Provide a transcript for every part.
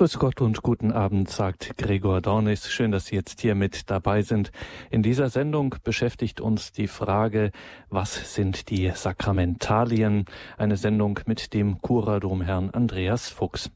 Grüß Gott und guten Abend, sagt Gregor Dornis. Schön, dass Sie jetzt hier mit dabei sind. In dieser Sendung beschäftigt uns die Frage, was sind die Sakramentalien? Eine Sendung mit dem Kuradomherrn Andreas Fuchs.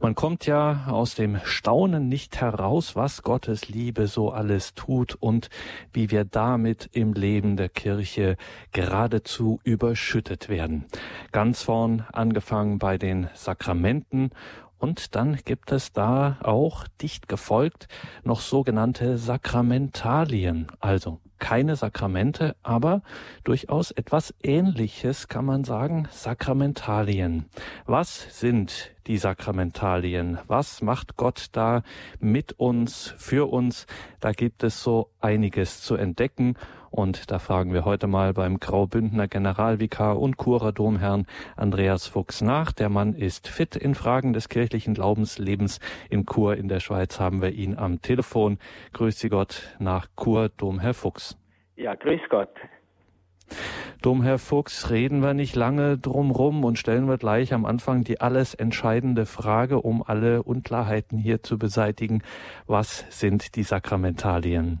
Man kommt ja aus dem Staunen nicht heraus, was Gottes Liebe so alles tut und wie wir damit im Leben der Kirche geradezu überschüttet werden. Ganz vorn angefangen bei den Sakramenten und dann gibt es da auch dicht gefolgt noch sogenannte Sakramentalien, also keine Sakramente, aber durchaus etwas Ähnliches kann man sagen, Sakramentalien. Was sind die Sakramentalien? Was macht Gott da mit uns, für uns? Da gibt es so einiges zu entdecken und da fragen wir heute mal beim Graubündner Generalvikar und Churer Domherrn Andreas Fuchs nach. Der Mann ist fit in Fragen des kirchlichen Glaubenslebens. In Chur in der Schweiz haben wir ihn am Telefon. Grüß Sie Gott nach Chur, Domherr Fuchs. Ja, grüß Gott. Domherr Fuchs, reden wir nicht lange drum rum und stellen wir gleich am Anfang die alles entscheidende Frage, um alle Unklarheiten hier zu beseitigen. Was sind die Sakramentalien?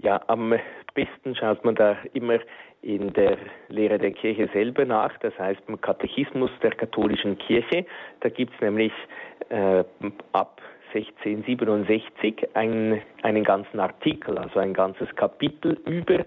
Ja, am besten schaut man da immer in der Lehre der Kirche selber nach, das heißt im Katechismus der katholischen Kirche. Da gibt es nämlich äh, ab 1667 einen, einen ganzen Artikel, also ein ganzes Kapitel über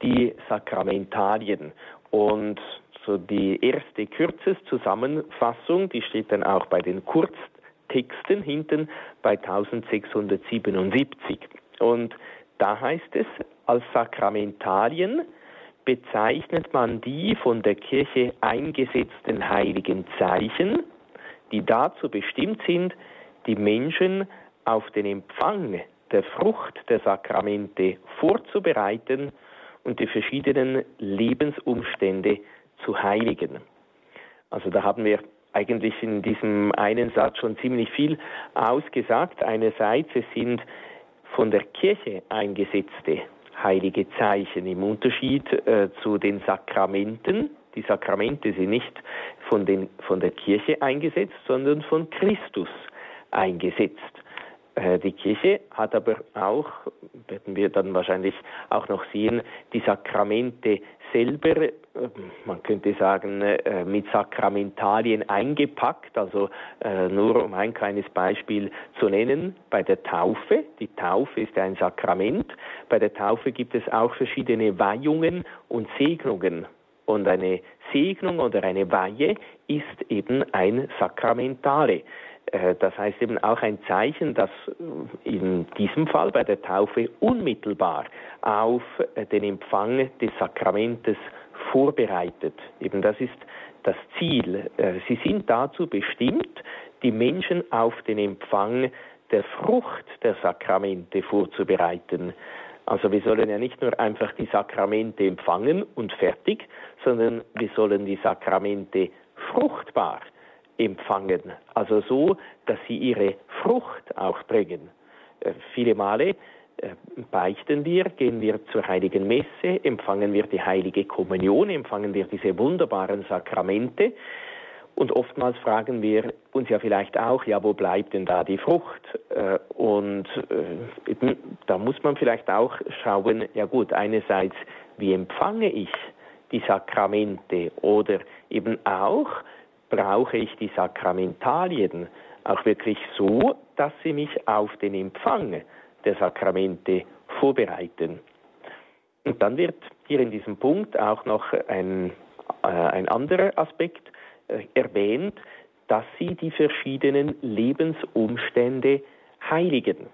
die Sakramentalien. Und so die erste Kürzeszusammenfassung, die steht dann auch bei den Kurztexten hinten bei 1677. Und da heißt es, als Sakramentalien bezeichnet man die von der Kirche eingesetzten heiligen Zeichen, die dazu bestimmt sind, die Menschen auf den Empfang der Frucht der Sakramente vorzubereiten und die verschiedenen Lebensumstände zu heiligen. Also da haben wir eigentlich in diesem einen Satz schon ziemlich viel ausgesagt. Einerseits, es sind von der Kirche eingesetzte heilige Zeichen im Unterschied äh, zu den Sakramenten. Die Sakramente sind nicht von, den, von der Kirche eingesetzt, sondern von Christus eingesetzt. Äh, die Kirche hat aber auch, werden wir dann wahrscheinlich auch noch sehen, die Sakramente selber, äh, man könnte sagen, äh, mit Sakramentalien eingepackt. Also nur um ein kleines Beispiel zu nennen, bei der Taufe, die Taufe ist ein Sakrament, bei der Taufe gibt es auch verschiedene Weihungen und Segnungen. Und eine Segnung oder eine Weihe ist eben ein Sakramentale. Äh, das heißt eben auch ein Zeichen, das äh, in diesem Fall bei der Taufe unmittelbar auf äh, den Empfang des Sakramentes vorbereitet. Eben das ist das Ziel. Sie sind dazu bestimmt, die Menschen auf den Empfang der Frucht der Sakramente vorzubereiten. Also wir sollen ja nicht nur einfach die Sakramente empfangen und fertig, sondern wir sollen die Sakramente fruchtbar empfangen. Also so, dass sie ihre Frucht auch bringen. Äh, viele Male äh, beichten wir, gehen wir zur heiligen Messe, empfangen wir die heilige Kommunion, empfangen wir diese wunderbaren Sakramente. Und oftmals fragen wir uns ja vielleicht auch, ja, wo bleibt denn da die Frucht? Äh, und da muss man vielleicht auch schauen, ja gut, einerseits, wie empfange ich die Sakramente oder eben auch, brauche ich die Sakramentalien auch wirklich so, dass sie mich auf den Empfang der Sakramente vorbereiten. Und dann wird hier in diesem Punkt auch noch ein, äh, ein anderer Aspekt äh, erwähnt, dass sie die verschiedenen Lebensumstände heiligen.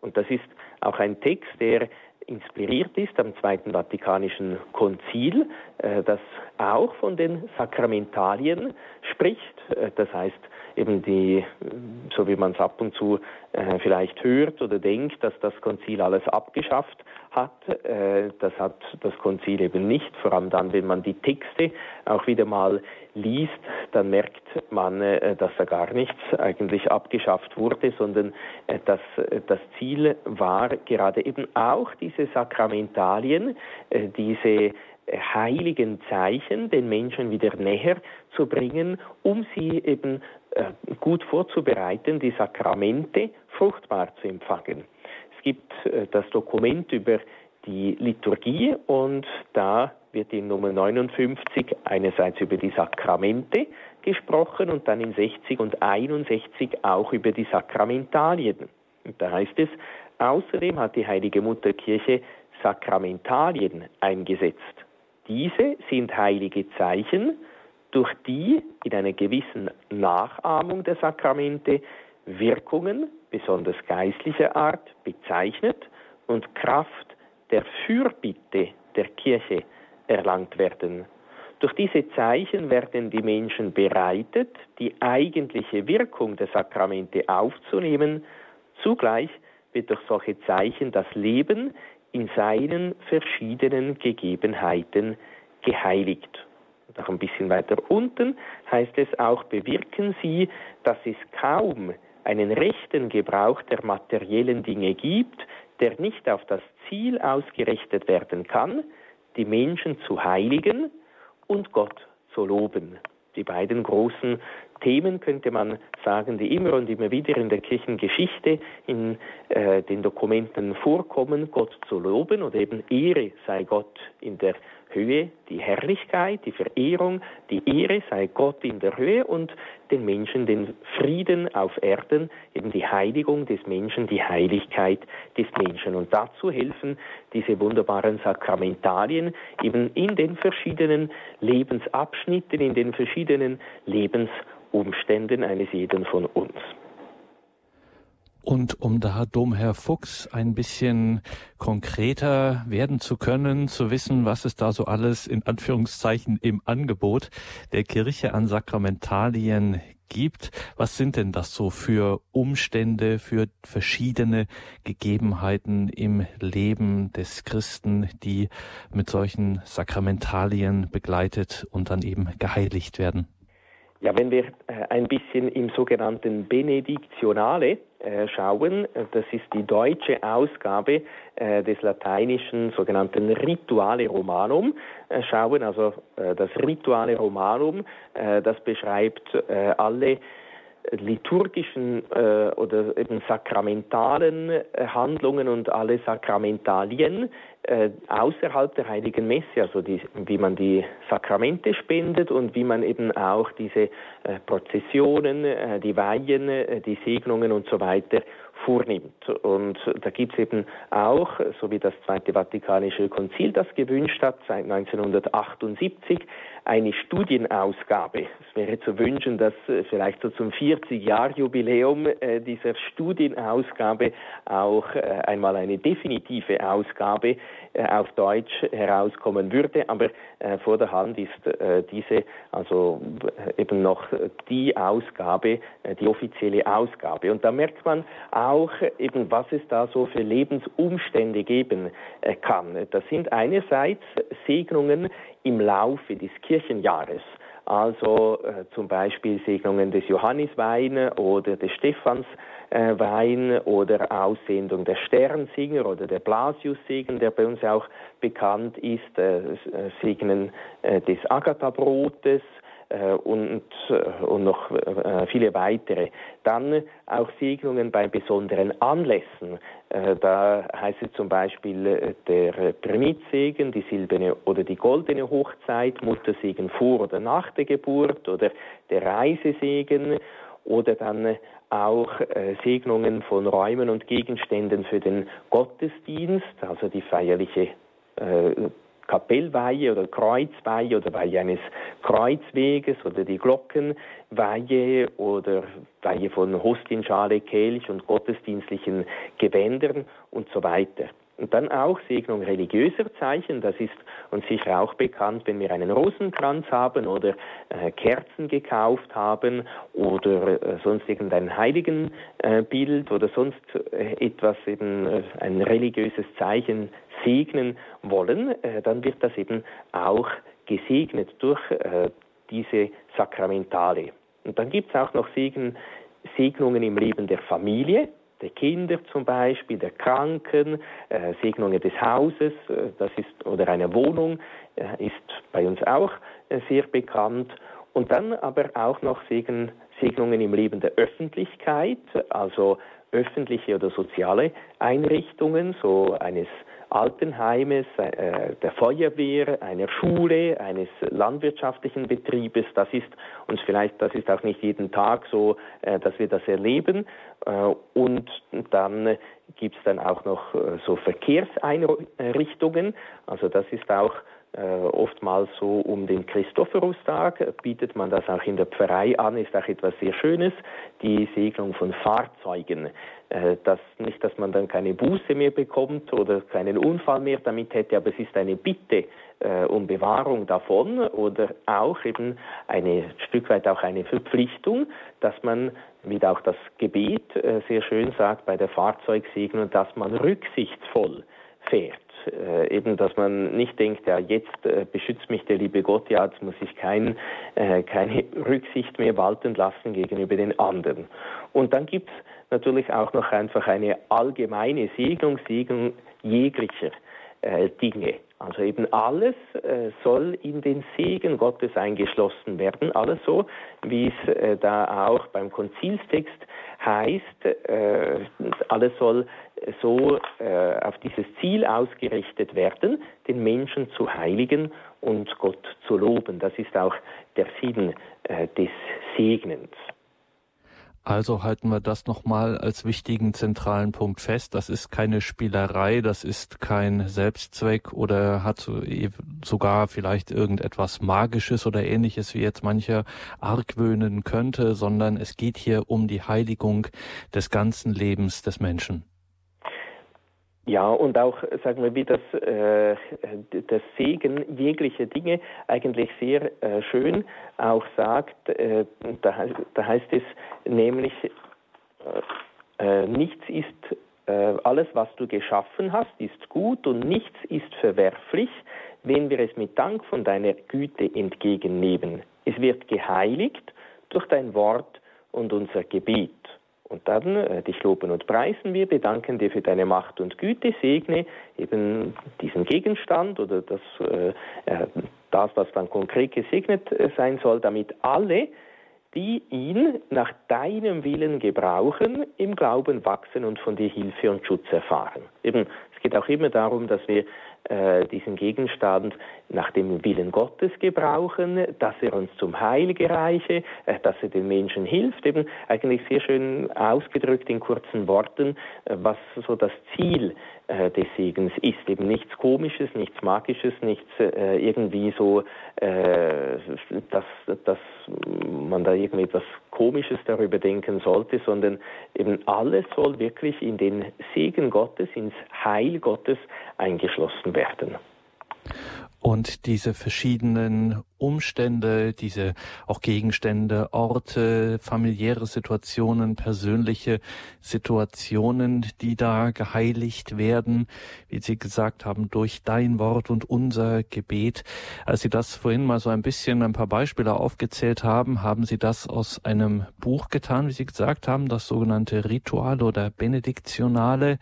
Und das ist auch ein Text, der inspiriert ist am Zweiten Vatikanischen Konzil, äh, das auch von den Sakramentalien spricht. Äh, das heißt, eben die, so wie man es ab und zu äh, vielleicht hört oder denkt, dass das Konzil alles abgeschafft hat. Äh, das hat das Konzil eben nicht, vor allem dann, wenn man die Texte auch wieder mal liest, dann merkt man, äh, dass da gar nichts eigentlich abgeschafft wurde, sondern äh, dass das Ziel war gerade eben auch diese Sakramentalien, diese äh, heiligen Zeichen den Menschen wieder näher zu bringen, um sie eben äh, gut vorzubereiten, die Sakramente fruchtbar zu empfangen. Es gibt äh, das Dokument über die Liturgie und da wird in Nummer 59 einerseits über die Sakramente gesprochen und dann in 60 und 61 auch über die Sakramentalien. Und da heißt es, außerdem hat die Heilige Mutterkirche Sakramentalien eingesetzt. Diese sind heilige Zeichen, durch die in einer gewissen Nachahmung der Sakramente Wirkungen, besonders geistlicher Art, bezeichnet und Kraft der Fürbitte der Kirche erlangt werden. Durch diese Zeichen werden die Menschen bereitet, die eigentliche Wirkung der Sakramente aufzunehmen. Zugleich wird durch solche Zeichen das Leben in seinen verschiedenen Gegebenheiten geheiligt. Auch ein bisschen weiter unten heißt es auch, bewirken sie, dass es kaum einen rechten Gebrauch der materiellen Dinge gibt, der nicht auf das Ziel ausgerichtet werden kann, die Menschen zu heiligen und Gott zu loben. Die beiden großen Themen könnte man sagen, die immer und immer wieder in der Kirchengeschichte in äh, den Dokumenten vorkommen, Gott zu loben oder eben Ehre sei Gott in der Höhe die Herrlichkeit, die Verehrung, die Ehre sei Gott in der Höhe und den Menschen den Frieden auf Erden, eben die Heiligung des Menschen, die Heiligkeit des Menschen. Und dazu helfen diese wunderbaren Sakramentalien eben in den verschiedenen Lebensabschnitten, in den verschiedenen Lebensumständen eines jeden von uns. Und um da Domherr Fuchs ein bisschen konkreter werden zu können, zu wissen, was es da so alles in Anführungszeichen im Angebot der Kirche an Sakramentalien gibt. Was sind denn das so für Umstände, für verschiedene Gegebenheiten im Leben des Christen, die mit solchen Sakramentalien begleitet und dann eben geheiligt werden? Ja, wenn wir äh, ein bisschen im sogenannten Benediktionale äh, schauen, das ist die deutsche Ausgabe äh, des lateinischen sogenannten Rituale Romanum, schauen, also das Rituale Romanum, das beschreibt alle liturgischen äh, oder eben sakramentalen äh, Handlungen und alle Sakramentalien äh, außerhalb der Heiligen Messe, also die, wie man die Sakramente spendet und wie man eben auch diese äh, Prozessionen, äh, die Weihen, äh, die Segnungen und so weiter vornimmt. Und da gibt es eben auch, so wie das Zweite Vatikanische Konzil das gewünscht hat, seit 1978, eine Studienausgabe. Es wäre zu wünschen, dass äh, vielleicht so zum 40-Jahr-Jubiläum äh, dieser Studienausgabe auch einmal eine definitive Ausgabe auf Deutsch herauskommen würde. Aber vor der Hand ist diese also eben noch die Ausgabe, die offizielle Ausgabe. Und da merkt man auch eben, was es da so für Lebensumstände geben kann. Das sind einerseits Segnungen im Laufe des Kirchenjahres. Also äh, zum Beispiel Segnungen des Johanniswein oder des Stephanswein äh, oder Aussendung der Sternsinger oder der Blasiussegen, der bei uns auch bekannt ist, äh, äh Segnen äh, des Agatha-Brotes, äh, und, äh, und noch äh, viele weitere. Dann auch Segnungen bei besonderen Anlässen. Da heißt es zum Beispiel der Primitzsegen, die silberne oder die goldene Hochzeit, Muttersegen vor oder nach der Geburt oder der Reisesegen oder dann auch Segnungen von Räumen und Gegenständen für den Gottesdienst, also die feierliche Kapellweihe oder Kreuzweihe oder Weihe eines Kreuzweges oder die Glockenweihe oder Weihe von Hostienschale, Kelch und gottesdienstlichen Gewändern und so weiter. Und dann auch Segnung religiöser Zeichen, das ist uns sicher auch bekannt, wenn wir einen Rosenkranz haben oder äh, Kerzen gekauft haben oder äh, sonst irgendein Heiligenbild äh, oder sonst äh, etwas eben äh, ein religiöses Zeichen segnen wollen, äh, dann wird das eben auch gesegnet durch diese Sakramentale. Und dann gibt es auch noch Segen, Segnungen im Leben der Familie, der Kinder zum Beispiel, der Kranken, äh, Segnungen des Hauses, äh, das ist, oder einer Wohnung, äh, ist bei uns auch äh, sehr bekannt. Und dann aber auch noch Segen, Segnungen im Leben der Öffentlichkeit, also öffentliche oder soziale Einrichtungen, so eines Altenheimes, äh, der Feuerwehr, einer Schule, eines landwirtschaftlichen Betriebes. Das ist uns vielleicht, das ist auch nicht jeden Tag so, äh, dass wir das erleben. Äh, und dann gibt es dann auch noch äh, so Verkehrseinrichtungen. Also das ist auch oftmals so um den Christophorustag. Bietet man das auch in der Pfarrei an, ist auch etwas sehr Schönes, die Segnung von Fahrzeugen. Äh, das, nicht, dass man dann keine Buße mehr bekommt oder keinen Unfall mehr damit hätte, aber es ist eine Bitte äh, um Bewahrung davon oder auch eben ein Stück weit auch eine Verpflichtung, dass man, wie auch das Gebet äh, sehr schön sagt bei der Fahrzeugsegnung, dass man rücksichtsvoll fährt äh, eben, dass man nicht denkt, ja, jetzt äh, beschützt mich der liebe Gott, ja, jetzt muss ich kein, äh, keine Rücksicht mehr walten lassen gegenüber den anderen. Und dann gibt es natürlich auch noch einfach eine allgemeine Segnung, Segnung jeglicher äh, Dinge. Also eben alles äh, soll in den Segen Gottes eingeschlossen werden, alles so, wie es äh, da auch beim Konzilstext heißt, alles soll so äh, auf dieses Ziel ausgerichtet werden, den Menschen zu heiligen und Gott zu loben. Das ist auch der Sinn äh, des Segnens. Also halten wir das nochmal als wichtigen zentralen Punkt fest. Das ist keine Spielerei, das ist kein Selbstzweck oder hat sogar vielleicht irgendetwas Magisches oder ähnliches, wie jetzt mancher argwöhnen könnte, sondern es geht hier um die Heiligung des ganzen Lebens des Menschen. Ja, und auch, sagen wir, wie das, äh, das Segen jeglicher Dinge eigentlich sehr äh, schön auch sagt, äh, da, da, heißt es nämlich, äh, äh, nichts ist, äh, alles, was du geschaffen hast, ist gut und nichts ist verwerflich, wenn wir es mit Dank von deiner Güte entgegennehmen. Es wird geheiligt durch dein Wort und unser Gebet. Und dann äh, dich loben und preisen wir, bedanken dir für deine Macht und Güte, segne eben diesen Gegenstand oder das, äh, äh das was dann konkret gesegnet äh, sein soll, damit alle, die ihn nach deinem Willen gebrauchen, im Glauben wachsen und von dir Hilfe und Schutz erfahren. Eben, es geht auch immer darum, dass wir diesen Gegenstand nach dem Willen Gottes gebrauchen, dass er uns zum Heil gereiche, äh, dass er den Menschen hilft, eben eigentlich sehr schön ausgedrückt in kurzen Worten, äh, was so das Ziel äh, des Segens ist. Eben nichts Komisches, nichts Magisches, nichts äh, irgendwie so, äh, dass, dass man da irgendwie etwas Komisches darüber denken sollte, sondern eben alles soll wirklich in den Segen Gottes, ins Heil Gottes eingeschlossen werden. Und diese verschiedenen Umstände, diese auch Gegenstände, Orte, familiäre Situationen, persönliche Situationen, die da geheiligt werden, wie Sie gesagt haben, durch dein Wort und unser Gebet. Als Sie das vorhin mal so ein bisschen ein paar Beispiele aufgezählt haben, haben Sie das aus einem Buch getan, wie Sie gesagt haben, das sogenannte Rituale oder Benediktionale.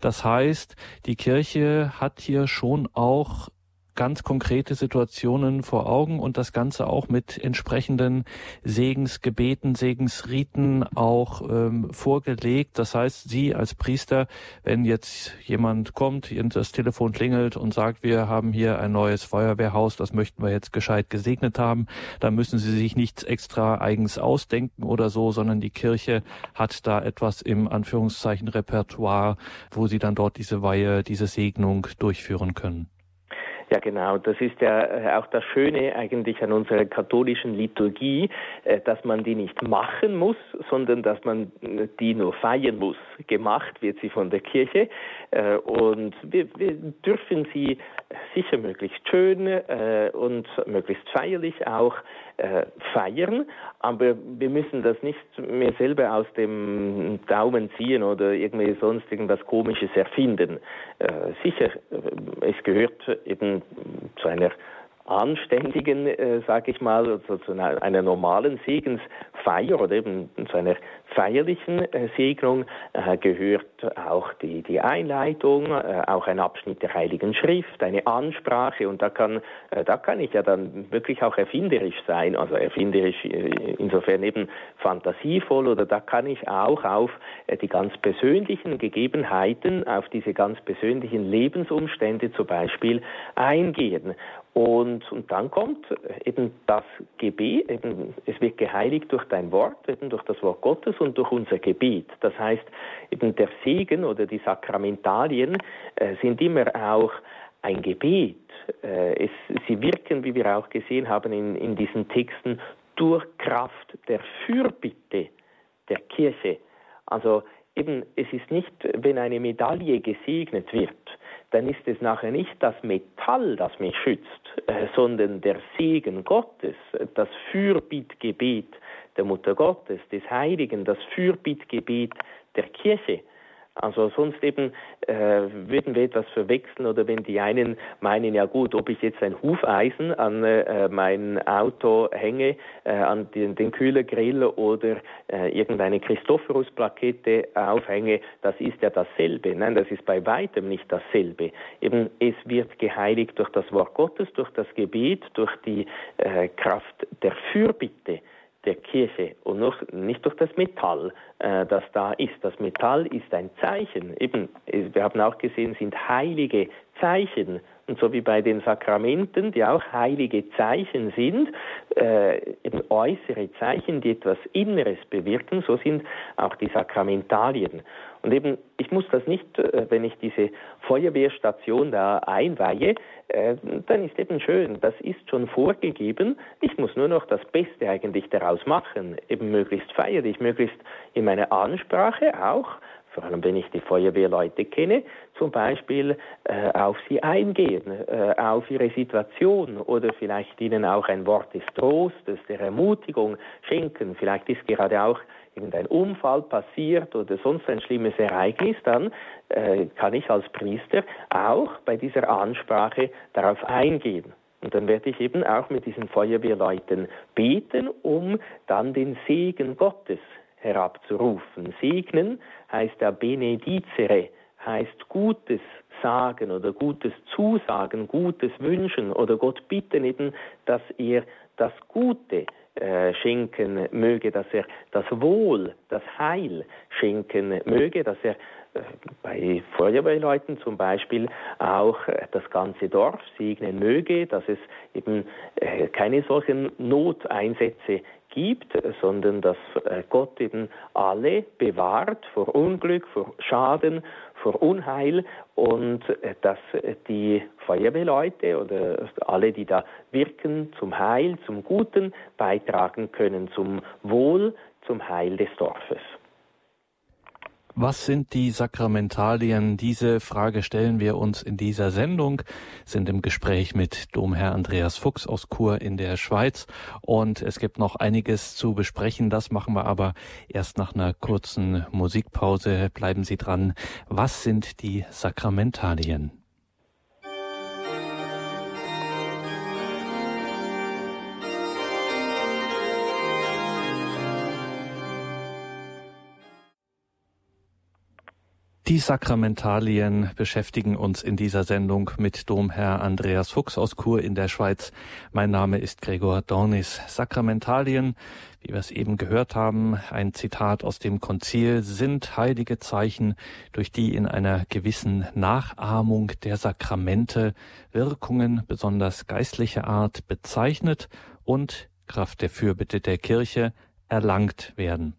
Das heißt, die Kirche hat hier schon auch ganz konkrete Situationen vor Augen und das Ganze auch mit entsprechenden Segensgebeten, Segensriten auch ähm, vorgelegt. Das heißt, Sie als Priester, wenn jetzt jemand kommt, das Telefon klingelt und sagt, wir haben hier ein neues Feuerwehrhaus, das möchten wir jetzt gescheit gesegnet haben, dann müssen Sie sich nichts extra eigens ausdenken oder so, sondern die Kirche hat da etwas im Anführungszeichen Repertoire, wo Sie dann dort diese Weihe, diese Segnung durchführen können. Ja, genau. Das ist ja äh, auch das Schöne eigentlich an unserer katholischen Liturgie, äh, dass man die nicht machen muss, sondern dass man äh, die nur feiern muss. Gemacht wird sie von der Kirche und wir, wir dürfen sie sicher möglichst schön und möglichst feierlich auch feiern, aber wir müssen das nicht mehr selber aus dem Daumen ziehen oder irgendwie sonst irgendwas Komisches erfinden. Sicher, es gehört eben zu einer anständigen, äh, sage ich mal, also zu einer, einer normalen Segensfeier Feier oder eben zu einer feierlichen äh, Segnung äh, gehört auch die, die Einleitung, äh, auch ein Abschnitt der Heiligen Schrift, eine Ansprache und da kann, äh, da kann ich ja dann wirklich auch erfinderisch sein, also erfinderisch äh, insofern eben fantasievoll oder da kann ich auch auf äh, die ganz persönlichen Gegebenheiten, auf diese ganz persönlichen Lebensumstände zum Beispiel eingehen. Und, und dann kommt eben das Gebet, eben, es wird geheiligt durch dein Wort, eben durch das Wort Gottes und durch unser Gebet. Das heißt, eben der Segen oder die Sakramentalien äh, sind immer auch ein Gebet. Äh, es, sie wirken, wie wir auch gesehen haben in, in diesen Texten, durch Kraft der Fürbitte der Kirche. Also eben, es ist nicht, wenn eine Medaille gesegnet wird, dann ist es nachher nicht das Metall, das mich schützt, äh, sondern der Segen Gottes, das Fürbittgebet der Mutter Gottes, des Heiligen, das Fürbittgebet der Kirche. Also sonst eben äh, würden wir etwas verwechseln oder wenn die einen meinen, ja gut, ob ich jetzt ein Hufeisen an äh, mein Auto hänge, äh, an den, den Kühlergrill oder äh, irgendeine Christophorus-Plakette aufhänge, das ist ja dasselbe. Nein, das ist bei weitem nicht dasselbe. Eben, es wird geheiligt durch das Wort Gottes, durch das Gebet, durch die äh, Kraft der Fürbitte der Kirche und noch nicht durch das Metall, äh, das da ist. Das Metall ist ein Zeichen. Eben, wir haben auch gesehen, sind heilige Zeichen. Und so wie bei den Sakramenten, die auch heilige Zeichen sind, äh, eben äußere Zeichen, die etwas Inneres bewirken, so sind auch die Sakramentalien. Und eben, ich muss das nicht, äh, wenn ich diese Feuerwehrstation da einweihe, äh, dann ist eben schön, das ist schon vorgegeben. Ich muss nur noch das Beste eigentlich daraus machen, eben möglichst feierlich, möglichst in meiner Ansprache auch vor allem wenn ich die Feuerwehrleute kenne, zum Beispiel äh, auf sie eingehen, auf ihre Situation oder vielleicht ihnen auch ein Wort des Trostes, der Ermutigung schenken. Vielleicht ist gerade auch irgendein Unfall passiert oder sonst ein schlimmes Ereignis, dann äh, kann ich als Priester auch bei dieser Ansprache darauf eingehen. Und dann werde ich eben auch mit diesen Feuerwehrleuten beten, um dann den Segen Gottes herabzurufen. Segnen heißt ja benedicere, heißt Gutes sagen oder Gutes zusagen, Gutes wünschen oder Gott bitten eben, dass er das Gute äh, schenken möge, dass er das Wohl, das Heil schenken möge, dass er äh, bei Feuerwehrleuten zum Beispiel auch äh, das ganze Dorf segnen möge, dass es eben keine solchen Noteinsätze gibt, sondern dass Gott eben alle bewahrt vor Unglück, vor Schaden, vor Unheil und äh, dass die Feuerwehrleute oder alle, die da wirken, zum Heil, zum Guten beitragen können, zum Wohl, zum Heil des Dorfes. Was sind die Sakramentalien? Diese Frage stellen wir uns in dieser Sendung, sind im Gespräch mit Domherr Andreas Fuchs aus Chur in der Schweiz und es gibt noch einiges zu besprechen. Das machen wir aber erst nach einer kurzen Musikpause. Bleiben Sie dran. Was sind die Sakramentalien? Die Sakramentalien beschäftigen uns in dieser Sendung mit Domherr Andreas Fuchs aus Chur in der Schweiz. Mein Name ist Gregor Dornis. Sakramentalien, wie wir es eben gehört haben, ein Zitat aus dem Konzil, sind heilige Zeichen, durch die in einer gewissen Nachahmung der Sakramente Wirkungen besonders geistlicher Art bezeichnet und Kraft der Fürbitte der Kirche erlangt werden.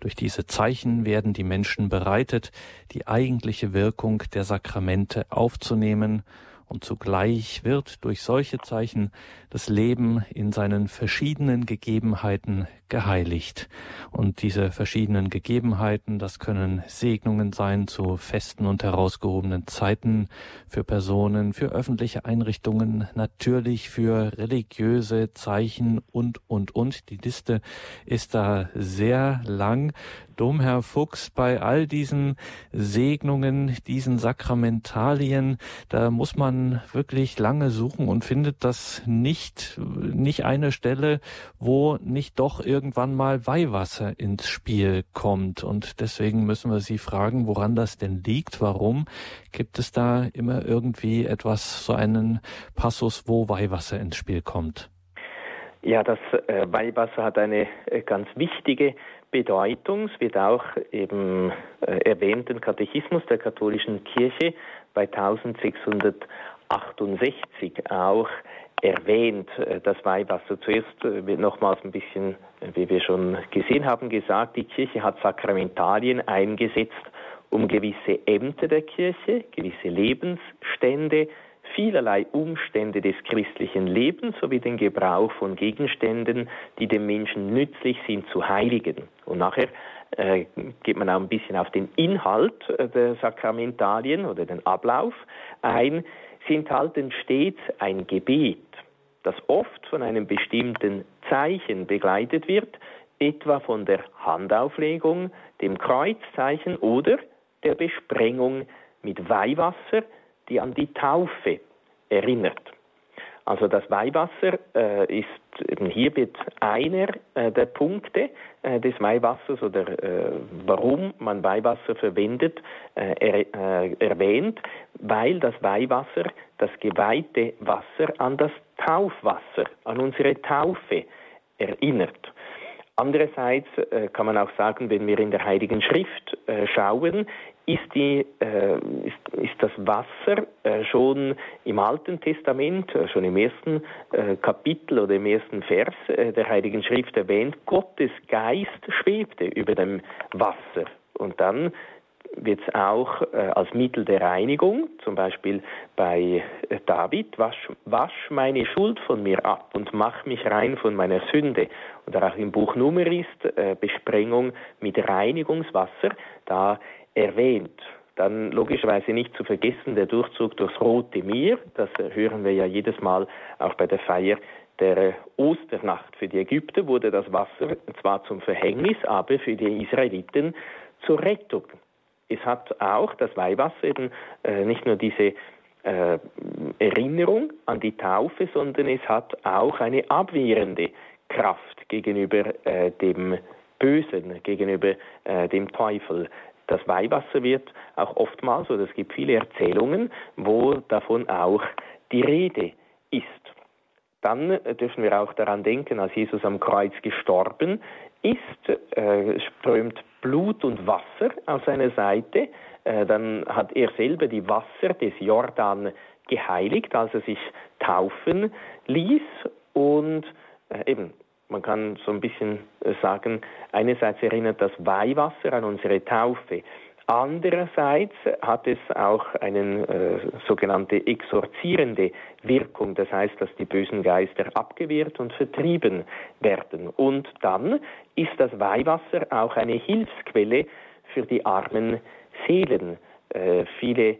Durch diese Zeichen werden die Menschen bereitet, die eigentliche Wirkung der Sakramente aufzunehmen und zugleich wird durch solche Zeichen das Leben in seinen verschiedenen Gegebenheiten geheiligt. Und diese verschiedenen Gegebenheiten, das können Segnungen sein zu festen und herausgehobenen Zeiten für Personen, für öffentliche Einrichtungen, natürlich für religiöse Zeichen und, und, und. Die Liste ist da sehr lang. Domherr Fuchs, bei all diesen Segnungen, diesen Sakramentalien, da muss man man wirklich lange suchen und findet das nicht, nicht eine Stelle, wo nicht doch irgendwann mal Weihwasser ins Spiel kommt. Und deswegen müssen wir Sie fragen, woran das denn liegt. Warum gibt es da immer irgendwie etwas, so einen Passus, wo Weihwasser ins Spiel kommt? Ja, das äh, Weihwasser hat eine äh, ganz wichtige Bedeutung. Es wird auch im äh, erwähnten Katechismus der katholischen Kirche bei 1668 auch erwähnt, äh, das Weihwasser. Zuerst äh, nochmals ein bisschen, äh, wie wir schon gesehen haben, gesagt, die Kirche hat Sakramentalien eingesetzt, um gewisse Ämter der Kirche, gewisse Lebensstände, vielerlei Umstände des christlichen Lebens sowie den Gebrauch von Gegenständen, die dem Menschen nützlich sind, zu heiligen. Und nachher geht man auch ein bisschen auf den Inhalt äh, der Sakramentalien oder den Ablauf ein. Sie enthalten stets ein Gebet, das oft von einem bestimmten Zeichen begleitet wird, etwa von der Handauflegung, dem Kreuzzeichen oder der Besprengung mit Weihwasser, die an die Taufe erinnert. Also das Weihwasser äh, ist eben hier wird einer äh, der Punkte äh, des Weihwassers oder äh, warum man Weihwasser verwendet, äh, er, äh, erwähnt, weil das Weihwasser, das geweihte Wasser an das Taufwasser, an unsere Taufe erinnert. Andererseits kann man auch sagen, wenn wir in der Heiligen Schrift schauen, ist, die, äh, ist, ist, das Wasser äh, schon im Alten Testament, äh, schon im ersten äh, Kapitel oder im ersten Vers der Heiligen Schrift erwähnt, Gottes Geist schwebte über dem Wasser. Und dann wird es auch äh, als Mittel der Reinigung, zum Beispiel bei äh, David, wasch, wasch, meine Schuld von mir ab und mach mich rein von meiner Sünde. Oder auch im Buch Nummer ist äh, Besprengung mit Reinigungswasser da erwähnt. Dann logischerweise nicht zu vergessen der Durchzug durchs Rote Meer, das hören wir ja jedes Mal auch bei der Feier der Osternacht. Für die Ägypter wurde das Wasser zwar zum Verhängnis, aber für die Israeliten zur Rettung es hat auch das Weihwasser eben äh, nicht nur diese äh, Erinnerung an die Taufe, sondern es hat auch eine abwehrende Kraft gegenüber äh, dem Bösen, gegenüber äh, dem Teufel. Das Weihwasser wird auch oftmals, oder es gibt viele Erzählungen, wo davon auch die Rede ist. Dann äh, dürfen wir auch daran denken, als Jesus am Kreuz gestorben ist, äh, strömt Blut und Wasser aus seiner Seite. Äh, dann hat er selber die Wasser des Jordan geheiligt, als er sich taufen ließ. Und äh, eben, man kann so ein bisschen äh, sagen, einerseits erinnert das Weihwasser an unsere Taufe. Andererseits hat es auch eine äh, sogenannte exorzierende Wirkung, das heißt, dass die bösen Geister abgewehrt und vertrieben werden. Und dann ist das Weihwasser auch eine Hilfsquelle für die armen Seelen. Äh, viele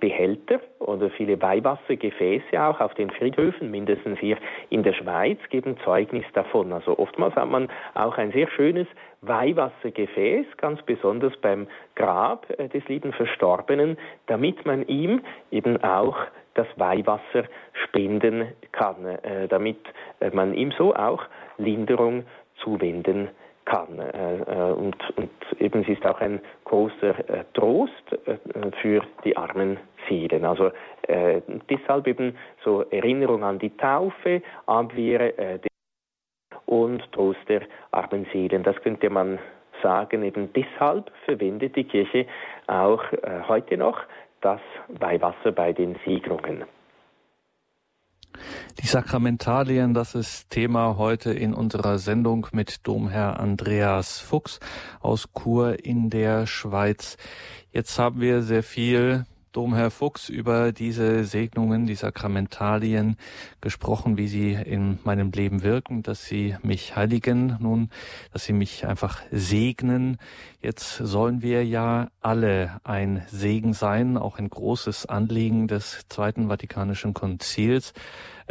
Behälter oder viele Weihwassergefäße auch auf den Friedhöfen, mindestens hier in der Schweiz, geben Zeugnis davon. Also oftmals hat man auch ein sehr schönes Weihwassergefäß, ganz besonders beim Grab äh, des lieben Verstorbenen, damit man ihm eben auch das Weihwasser spenden kann, äh, damit man ihm so auch Linderung zuwenden kann kann. Äh, äh, und, und eben es ist auch ein großer äh, Trost für die armen Seelen. Also äh, deshalb eben so Erinnerung an die Taufe, Abwehr äh, und Trost der armen Seelen. Das könnte man sagen. Eben deshalb verwendet die Kirche auch äh, heute noch das Weihwasser bei den Segnungen. Die Sakramentalien, das ist Thema heute in unserer Sendung mit Domherr Andreas Fuchs aus Chur in der Schweiz. Jetzt haben wir sehr viel Domherr Fuchs über diese Segnungen, die Sakramentalien gesprochen, wie sie in meinem Leben wirken, dass sie mich heiligen, nun, dass sie mich einfach segnen. Jetzt sollen wir ja alle ein Segen sein, auch ein großes Anliegen des Zweiten Vatikanischen Konzils.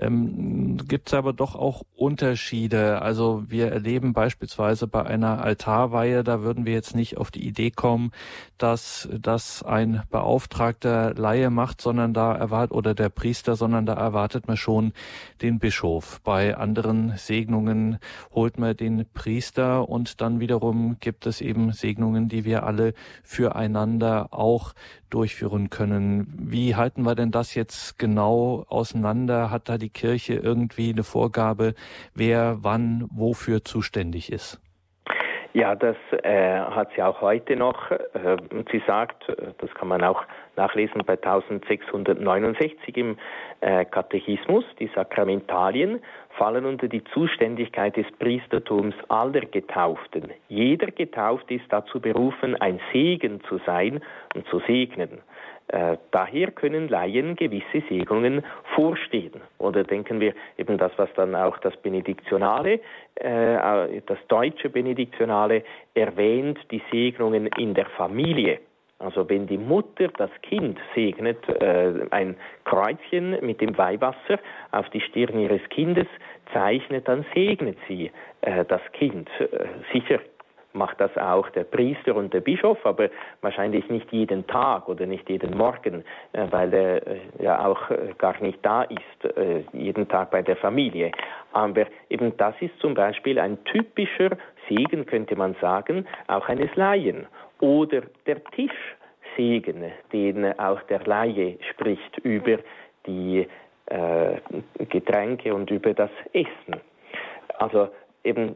Ähm, Gibt es aber doch auch Unterschiede. Also wir erleben beispielsweise bei einer Altarweihe, da würden wir jetzt nicht auf die Idee kommen, dass das ein beauftragter Laie macht, sondern da erwartet, oder der Priester, sondern da erwartet man schon den Bischof. Bei anderen Segnungen holt man den Priester und dann wiederum gibt es eben Segnungen, die wir alle füreinander auch durchführen können. Wie halten wir denn das jetzt genau auseinander? Hat da die Kirche irgendwie eine Vorgabe, wer wann wofür zuständig ist? Ja, das äh, hat sie auch heute noch. Äh, sie sagt, äh, das kann man auch nachlesen bei 1669 im äh, Katechismus, die Sakramentalien fallen unter die Zuständigkeit des Priestertums aller Getauften. Jeder Getauft ist dazu berufen, ein Segen zu sein und zu segnen. Äh, daher können Laien gewisse Segnungen vorstehen. Oder denken wir eben das, was dann auch das Benediktionale, äh, das deutsche Benediktionale erwähnt, die Segnungen in der Familie. Also wenn die Mutter das Kind segnet, äh, ein Kreuzchen mit dem Weihwasser auf die Stirn ihres Kindes zeichnet, dann segnet sie äh, das Kind. Äh, sicher macht das auch der Priester und der Bischof, aber wahrscheinlich nicht jeden Tag oder nicht jeden Morgen, äh, weil er äh, ja auch äh, gar nicht da ist, jeden Tag bei der Familie. Aber eben das ist zum Beispiel ein typischer Segen, könnte man sagen, auch eines Laien. Oder der Tischsegen, den auch der Laie spricht über die äh, Getränke und über das Essen. Also eben,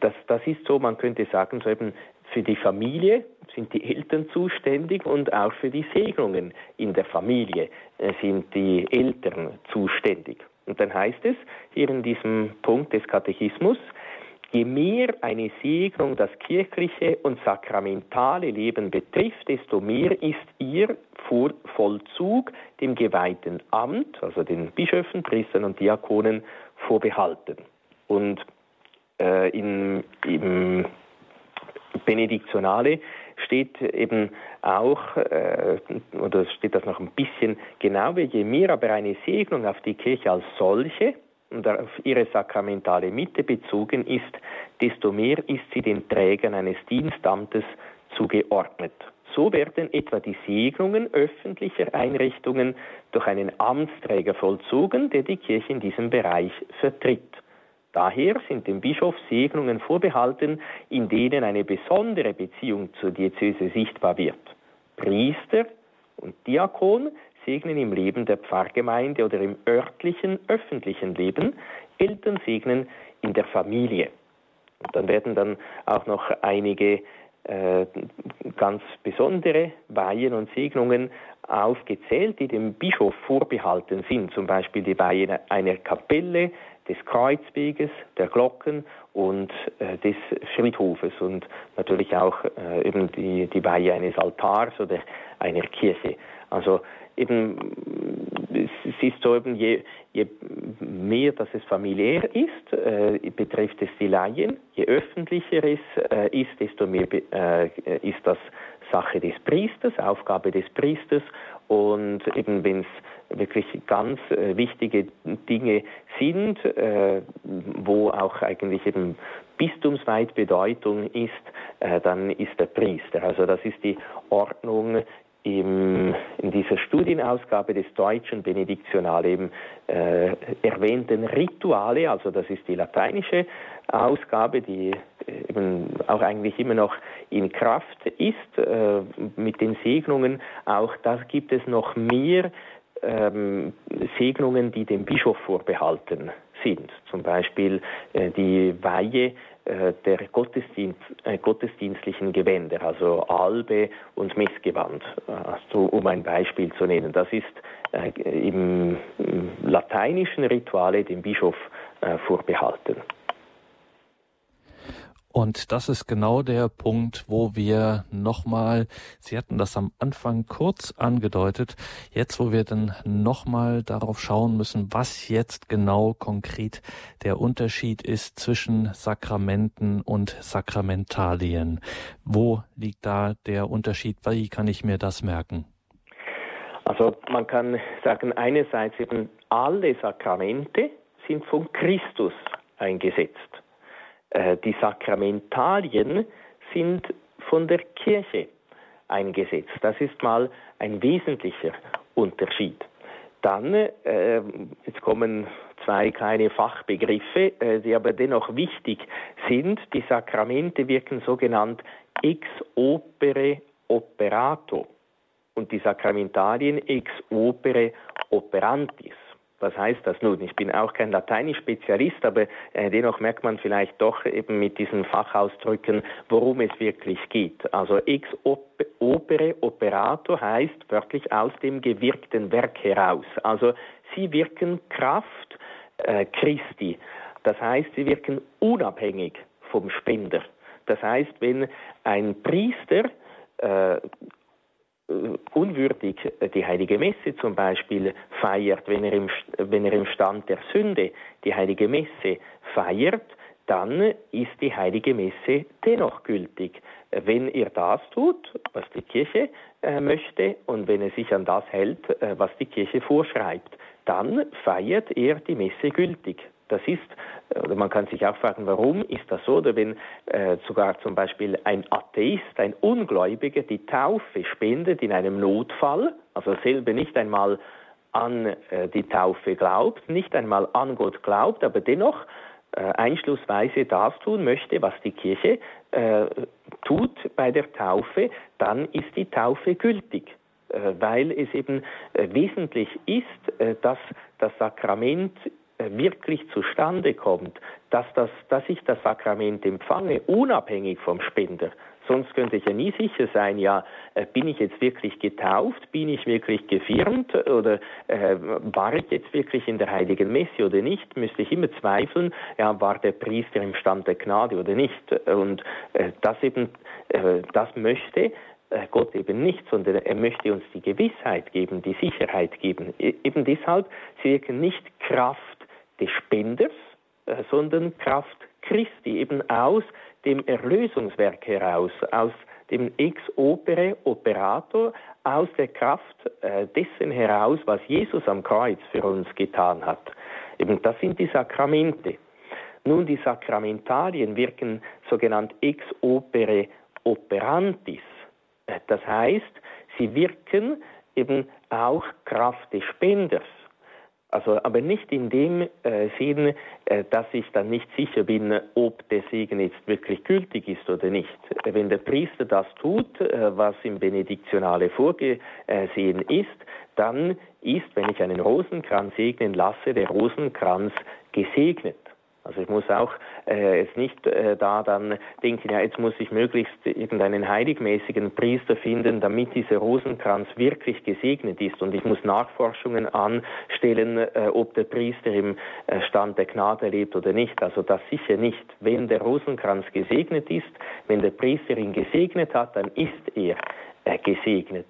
das, das ist so, man könnte sagen, so eben für die Familie sind die Eltern zuständig und auch für die Segnungen in der Familie äh, sind die Eltern zuständig. Und dann heißt es hier in diesem Punkt des Katechismus, Je mehr eine Segnung das kirchliche und sakramentale Leben betrifft, desto mehr ist ihr Vollzug dem geweihten Amt, also den Bischöfen, Priestern und Diakonen, vorbehalten. Und äh, in, im Benediktionale steht eben auch, äh, oder steht das noch ein bisschen genauer, je mehr aber eine Segnung auf die Kirche als solche, und auf ihre sakramentale Mitte bezogen ist, desto mehr ist sie den Trägern eines Dienstamtes zugeordnet. So werden etwa die Segnungen öffentlicher Einrichtungen durch einen Amtsträger vollzogen, der die Kirche in diesem Bereich vertritt. Daher sind dem Bischof Segnungen vorbehalten, in denen eine besondere Beziehung zur Diözese sichtbar wird. Priester und Diakon segnen im Leben der Pfarrgemeinde oder im örtlichen, öffentlichen Leben, Eltern segnen in der Familie. Und dann werden dann auch noch einige äh, ganz besondere Weihen und Segnungen aufgezählt, die dem Bischof vorbehalten sind, zum Beispiel die Weihe einer Kapelle, des Kreuzweges, der Glocken und äh, des Friedhofes und natürlich auch äh, eben die, die Weihe eines Altars oder einer Kirche. Also eben, es ist so eben, je, je mehr, dass es familiär ist, äh, betrifft es die Laien, je öffentlicher es äh, ist, desto mehr äh, ist das Sache des Priesters, Aufgabe des Priesters und eben wenn es wirklich ganz äh, wichtige Dinge sind, äh, wo auch eigentlich eben bistumsweit Bedeutung ist, äh, dann ist der Priester. Also das ist die Ordnung im, in dieser Studienausgabe des Deutschen Benediktional eben äh, erwähnten Rituale, also das ist die lateinische Ausgabe, die äh, eben auch eigentlich immer noch in Kraft ist, äh, mit den Segnungen, auch da gibt es noch mehr ähm, Segnungen, die dem Bischof vorbehalten sind. Zum Beispiel äh, die Weihe äh, der Gottesdienst, äh, gottesdienstlichen Gewänder, also Albe und Messgewand, also, um ein Beispiel zu nennen. Das ist äh, im, im lateinischen Rituale dem Bischof vorbehalten. Und das ist genau der Punkt, wo wir nochmal, Sie hatten das am Anfang kurz angedeutet, jetzt wo wir dann nochmal darauf schauen müssen, was jetzt genau konkret der Unterschied ist zwischen Sakramenten und Sakramentalien. Wo liegt da der Unterschied? Wie kann ich mir das merken? Also man kann sagen, einerseits eben alle Sakramente sind von Christus eingesetzt. Äh, die Sakramentalien sind von der Kirche eingesetzt. Das ist mal ein wesentlicher Unterschied. Dann, äh, jetzt kommen zwei kleine Fachbegriffe, äh, die aber dennoch wichtig sind. Die Sakramente wirken sogenannt ex opere operato und die Sakramentalien ex opere operantis. Was heißt das nun? Ich bin auch kein Lateinisch-Spezialist, aber äh, dennoch merkt man vielleicht doch eben mit diesen Fachausdrücken, worum es wirklich geht. Also ex opere operato heißt wörtlich aus dem gewirkten Werk heraus. Also sie wirken Kraft äh, Christi. Das heißt, sie wirken unabhängig vom Spender. Das heißt, wenn ein Priester äh, unwürdig die heilige Messe zum Beispiel feiert, wenn er, im, wenn er im Stand der Sünde die heilige Messe feiert, dann ist die heilige Messe dennoch gültig. Wenn er das tut, was die Kirche äh, möchte und wenn er sich an das hält, äh, was die Kirche vorschreibt, dann feiert er die Messe gültig. Das ist, oder man kann sich auch fragen, warum ist das so? Oder wenn äh, sogar zum Beispiel ein Atheist, ein Ungläubiger die Taufe spendet in einem Notfall, also selber nicht einmal an äh, die Taufe glaubt, nicht einmal an Gott glaubt, aber dennoch äh, einschlussweise das tun möchte, was die Kirche äh, tut bei der Taufe, dann ist die Taufe gültig äh, weil es eben äh, wesentlich ist, dass das Sakrament wirklich zustande kommt, dass, das, dass ich das Sakrament empfange, unabhängig vom Spender. Sonst könnte ich ja nie sicher sein, ja, äh, bin ich jetzt wirklich getauft, bin ich wirklich gefirmt oder äh, war ich jetzt wirklich in der heiligen Messe oder nicht, müsste ich immer zweifeln, ja, war der Priester im Stand der Gnade oder nicht. Und äh, das eben, äh, das möchte äh, Gott eben nicht, sondern er möchte uns die Gewissheit geben, die Sicherheit geben. E eben deshalb, sie wirken nicht Kraft des Spenders, äh, sondern Kraft Christi, eben aus dem Erlösungswerk heraus, aus dem Ex opere Operator, aus der Kraft äh, dessen heraus, was Jesus am Kreuz für uns getan hat. Eben das sind die Sakramente. Nun, die Sakramentalien wirken sogenannt ex opere operantis. Äh, das heißt, sie wirken eben auch Kraft des Spenders. Also, aber nicht in dem äh, Sinn, äh, dass ich dann nicht sicher bin, ob der Segen jetzt wirklich gültig ist oder nicht. Wenn der Priester das tut, äh, was im Benediktionale vorgesehen ist, dann ist, wenn ich einen Rosenkranz segnen lasse, der Rosenkranz gesegnet. Also ich muss auch äh, jetzt nicht äh, da dann denken, ja, jetzt muss ich möglichst irgendeinen heiligmäßigen Priester finden, damit dieser Rosenkranz wirklich gesegnet ist. Und ich muss Nachforschungen anstellen, äh, ob der Priester im äh, Stand der Gnade lebt oder nicht. Also das sicher nicht. Wenn der Rosenkranz gesegnet ist, wenn der Priester ihn gesegnet hat, dann ist er äh, gesegnet.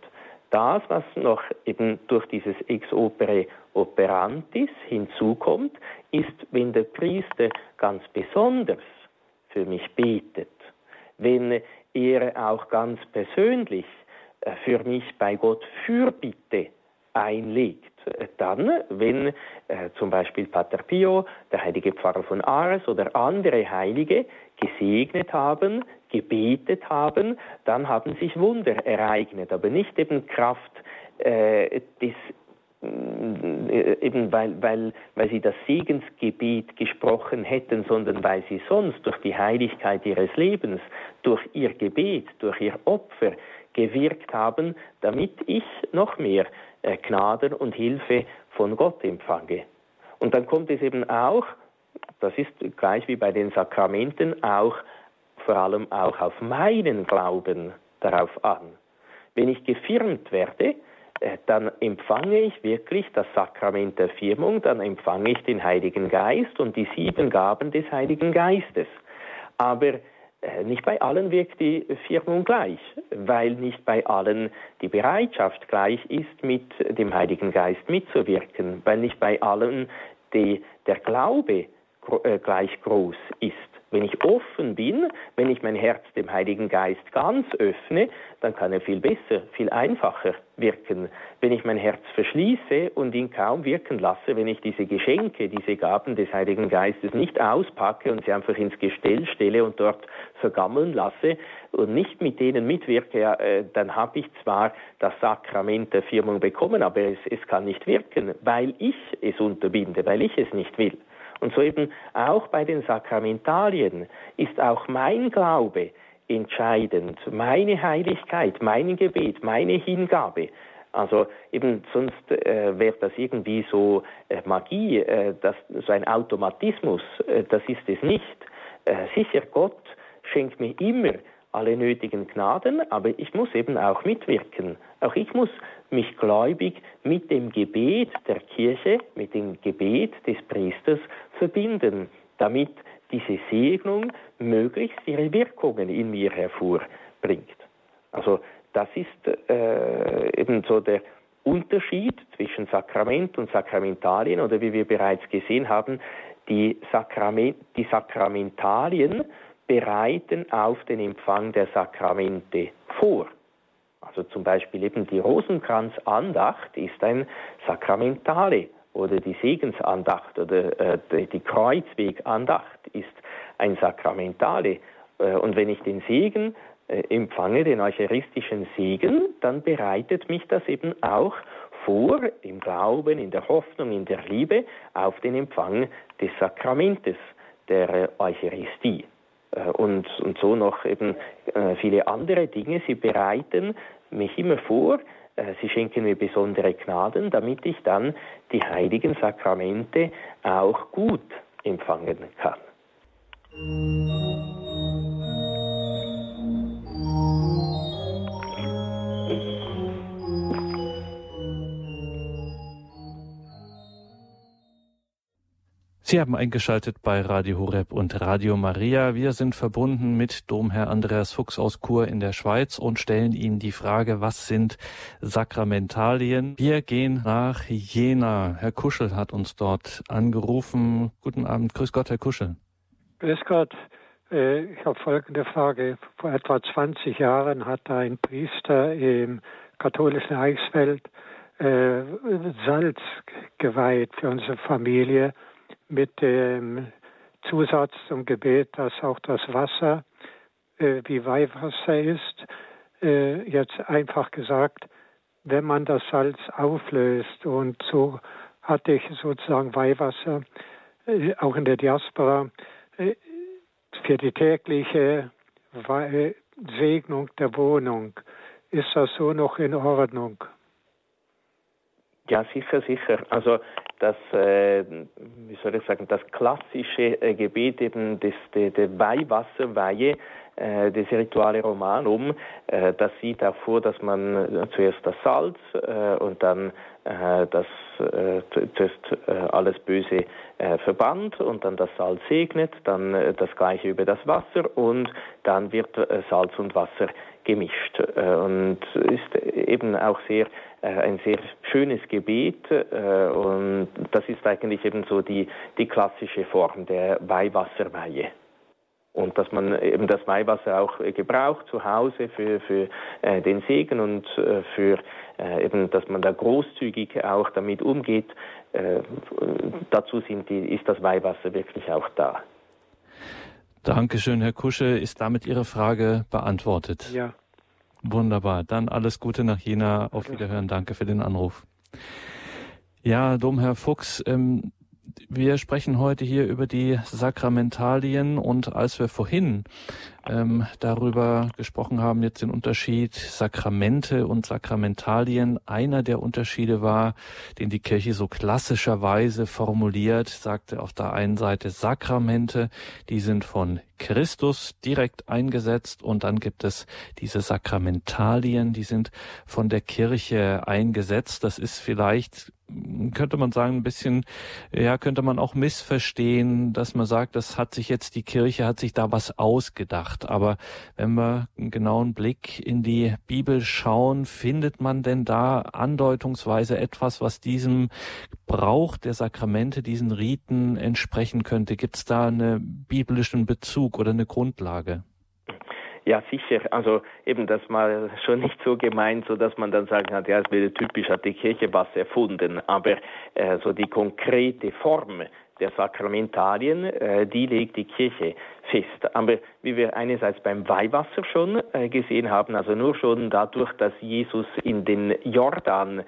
Das, was noch eben durch dieses Ex opere operantis hinzukommt, ist, wenn der Priester ganz besonders für mich betet, wenn er auch ganz persönlich äh, für mich bei Gott Fürbitte einlegt. Dann, wenn äh, zum Beispiel Pater Pio, der heilige Pfarrer von Ars oder andere Heilige gesegnet haben, gebetet haben, dann haben sich Wunder ereignet, aber nicht eben Kraft äh, des äh, eben weil, weil, weil sie das Segensgebet gesprochen hätten, sondern weil sie sonst durch die Heiligkeit ihres Lebens, durch ihr Gebet, durch ihr Opfer gewirkt haben, damit ich noch mehr äh, Gnaden und Hilfe von Gott empfange. Und dann kommt es eben auch, das ist gleich wie bei den Sakramenten, auch vor allem auch auf meinen Glauben darauf an. Wenn ich gefirmt werde, äh, dann empfange ich wirklich das Sakrament der Firmung, dann empfange ich den Heiligen Geist und die sieben Gaben des Heiligen Geistes. Aber äh, nicht bei allen wirkt die Firmung gleich, weil nicht bei allen die Bereitschaft gleich ist, mit dem Heiligen Geist mitzuwirken, weil nicht bei allen die, der Glaube äh, gleich groß ist. Wenn ich offen bin, wenn ich mein Herz dem Heiligen Geist ganz öffne, dann kann er viel besser, viel einfacher wirken. Wenn ich mein Herz verschließe und ihn kaum wirken lasse, wenn ich diese Geschenke, diese Gaben des Heiligen Geistes nicht auspacke und sie einfach ins Gestell stelle und dort vergammeln lasse und nicht mit denen mitwirke, äh, dann habe ich zwar das Sakrament der Firmung bekommen, aber es, es kann nicht wirken, weil ich es unterbinde, weil ich es nicht will. Und so eben auch bei den Sakramentalien ist auch mein Glaube entscheidend, meine Heiligkeit, mein Gebet, meine Hingabe. Also eben sonst äh, wäre das irgendwie so äh, Magie, äh, das, so ein Automatismus, äh, das ist es nicht. Äh, sicher, Gott schenkt mir immer alle nötigen Gnaden, aber ich muss eben auch mitwirken. Auch ich muss mich gläubig mit dem Gebet der Kirche, mit dem Gebet des Priesters verbinden, damit diese Segnung möglichst ihre Wirkungen in mir hervorbringt. Also das ist äh, eben so der Unterschied zwischen Sakrament und Sakramentalien oder wie wir bereits gesehen haben, die, Sakrament, die Sakramentalien bereiten auf den Empfang der Sakramente vor. Also zum Beispiel eben die Rosenkranzandacht ist ein Sakramentale oder die Segensandacht oder äh, die Kreuzwegandacht ist ein Sakramentale. Äh, und wenn ich den Segen äh, empfange, den eucharistischen Segen, dann bereitet mich das eben auch vor, im Glauben, in der Hoffnung, in der Liebe, auf den Empfang des Sakramentes der Eucharistie. Äh, und, und so noch eben äh, viele andere Dinge. Sie bereiten mich immer vor, äh, sie schenken mir besondere Gnaden, damit ich dann die heiligen Sakramente auch gut empfangen kann. Sie haben eingeschaltet bei Radio Horeb und Radio Maria. Wir sind verbunden mit Domherr Andreas Fuchs aus Chur in der Schweiz und stellen Ihnen die Frage, was sind Sakramentalien? Wir gehen nach Jena. Herr Kuschel hat uns dort angerufen. Guten Abend. Grüß Gott, Herr Kuschel. Grüß Gott. Äh, ich habe folgende Frage. Vor etwa 20 Jahren hat ein Priester im katholischen Reichsfeld äh, Salz geweiht für unsere Familie mit dem Zusatz zum Gebet, dass auch das Wasser äh, wie Weihwasser ist. Äh, jetzt einfach gesagt, wenn man das Salz auflöst und so hatte ich sozusagen Weihwasser äh, auch in der Diaspora äh, für die tägliche Segnung der Wohnung. Ist das so noch in Ordnung? Ja, sicher, sicher. Also das, äh, wie soll ich sagen, das klassische äh, Gebet eben des, der, der Weihwasserweihe, des Rituale Romanum, äh, das sieht auch vor, dass man äh, zuerst das Salz äh, und dann äh, das äh, zuerst äh, alles Böse äh, verbannt und dann das Salz segnet, dann äh, das gleiche über das Wasser und dann wird äh, Salz und Wasser gemischt äh, und ist eben auch sehr äh, ein sehr schönes Gebet äh, und das ist eigentlich eben so die, die klassische Form der Weihwasserweihe. Und dass man eben das Weihwasser auch gebraucht zu Hause für, für äh, den Segen und äh, für äh, eben, dass man da großzügig auch damit umgeht. Äh, dazu sind die, ist das Weihwasser wirklich auch da. Dankeschön, Herr Kusche. Ist damit Ihre Frage beantwortet? Ja. Wunderbar. Dann alles Gute nach Jena. Auf Wiederhören. Danke für den Anruf. Ja, Domherr Fuchs, ähm, wir sprechen heute hier über die Sakramentalien und als wir vorhin ähm, darüber gesprochen haben, jetzt den Unterschied Sakramente und Sakramentalien, einer der Unterschiede war, den die Kirche so klassischerweise formuliert, sagte auf der einen Seite Sakramente, die sind von Christus direkt eingesetzt. Und dann gibt es diese Sakramentalien, die sind von der Kirche eingesetzt. Das ist vielleicht könnte man sagen, ein bisschen, ja, könnte man auch missverstehen, dass man sagt, das hat sich jetzt die Kirche, hat sich da was ausgedacht gemacht. Aber wenn wir einen genauen Blick in die Bibel schauen, findet man denn da andeutungsweise etwas, was diesem Brauch der Sakramente, diesen Riten entsprechen könnte? Gibt es da einen biblischen Bezug oder eine Grundlage? Ja, sicher. Also eben das mal schon nicht so gemeint, so dass man dann sagen kann, ja, es wäre typisch, hat die Kirche was erfunden. Aber äh, so die konkrete Form der Sakramentalien, äh, die legt die Kirche fest. Aber wie wir einerseits beim Weihwasser schon äh, gesehen haben, also nur schon dadurch, dass Jesus in den Jordan